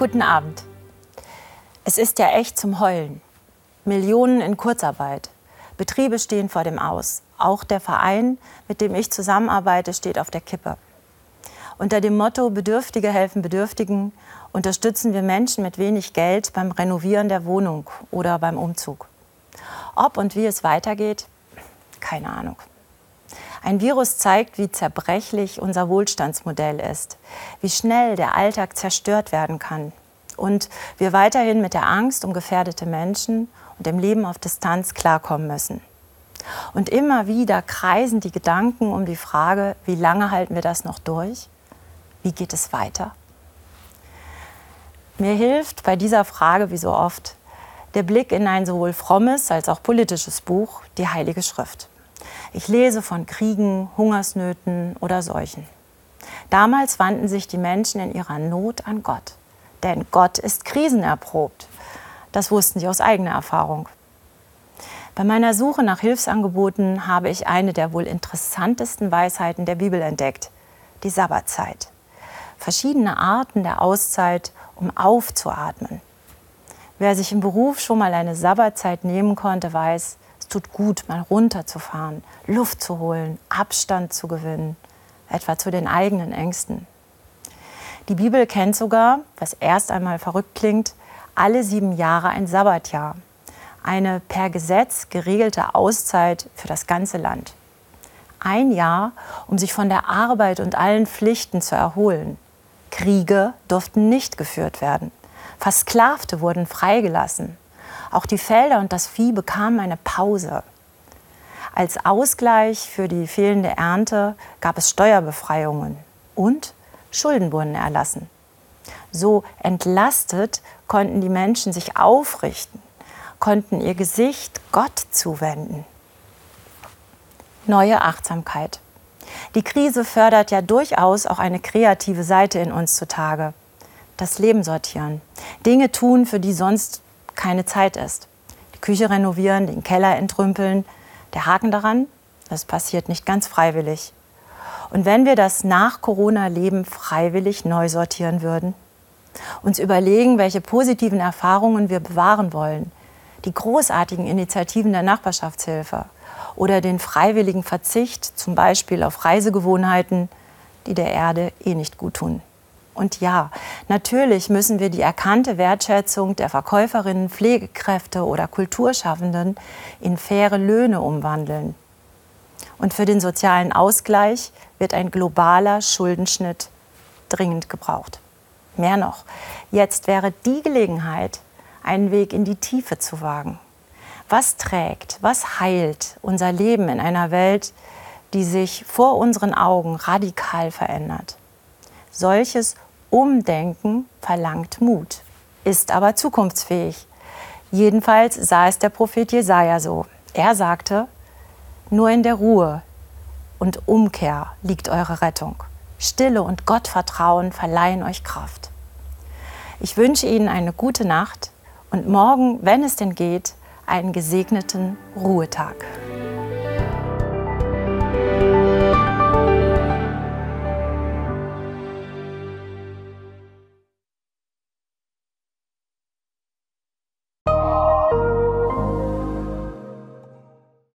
Guten Abend. Es ist ja echt zum Heulen. Millionen in Kurzarbeit. Betriebe stehen vor dem Aus. Auch der Verein, mit dem ich zusammenarbeite, steht auf der Kippe. Unter dem Motto Bedürftige helfen Bedürftigen unterstützen wir Menschen mit wenig Geld beim Renovieren der Wohnung oder beim Umzug. Ob und wie es weitergeht, keine Ahnung. Ein Virus zeigt, wie zerbrechlich unser Wohlstandsmodell ist, wie schnell der Alltag zerstört werden kann und wir weiterhin mit der Angst um gefährdete Menschen und dem Leben auf Distanz klarkommen müssen. Und immer wieder kreisen die Gedanken um die Frage, wie lange halten wir das noch durch? Wie geht es weiter? Mir hilft bei dieser Frage, wie so oft, der Blick in ein sowohl frommes als auch politisches Buch, die Heilige Schrift. Ich lese von Kriegen, Hungersnöten oder Seuchen. Damals wandten sich die Menschen in ihrer Not an Gott. Denn Gott ist krisenerprobt. Das wussten sie aus eigener Erfahrung. Bei meiner Suche nach Hilfsangeboten habe ich eine der wohl interessantesten Weisheiten der Bibel entdeckt, die Sabbatzeit. Verschiedene Arten der Auszeit, um aufzuatmen. Wer sich im Beruf schon mal eine Sabbatzeit nehmen konnte, weiß, tut gut, mal runterzufahren, Luft zu holen, Abstand zu gewinnen, etwa zu den eigenen Ängsten. Die Bibel kennt sogar, was erst einmal verrückt klingt, alle sieben Jahre ein Sabbatjahr, eine per Gesetz geregelte Auszeit für das ganze Land. Ein Jahr, um sich von der Arbeit und allen Pflichten zu erholen. Kriege durften nicht geführt werden. Versklavte wurden freigelassen. Auch die Felder und das Vieh bekamen eine Pause. Als Ausgleich für die fehlende Ernte gab es Steuerbefreiungen und Schulden wurden erlassen. So entlastet konnten die Menschen sich aufrichten, konnten ihr Gesicht Gott zuwenden. Neue Achtsamkeit. Die Krise fördert ja durchaus auch eine kreative Seite in uns zutage. Das Leben sortieren, Dinge tun, für die sonst keine Zeit ist. Die Küche renovieren, den Keller entrümpeln. Der Haken daran, das passiert nicht ganz freiwillig. Und wenn wir das Nach-Corona-Leben freiwillig neu sortieren würden, uns überlegen, welche positiven Erfahrungen wir bewahren wollen, die großartigen Initiativen der Nachbarschaftshilfe oder den freiwilligen Verzicht, zum Beispiel auf Reisegewohnheiten, die der Erde eh nicht gut tun. Und ja, natürlich müssen wir die erkannte Wertschätzung der Verkäuferinnen, Pflegekräfte oder Kulturschaffenden in faire Löhne umwandeln. Und für den sozialen Ausgleich wird ein globaler Schuldenschnitt dringend gebraucht. Mehr noch, jetzt wäre die Gelegenheit, einen Weg in die Tiefe zu wagen. Was trägt, was heilt unser Leben in einer Welt, die sich vor unseren Augen radikal verändert? Solches Umdenken verlangt Mut, ist aber zukunftsfähig. Jedenfalls sah es der Prophet Jesaja so. Er sagte: Nur in der Ruhe und Umkehr liegt eure Rettung. Stille und Gottvertrauen verleihen euch Kraft. Ich wünsche Ihnen eine gute Nacht und morgen, wenn es denn geht, einen gesegneten Ruhetag.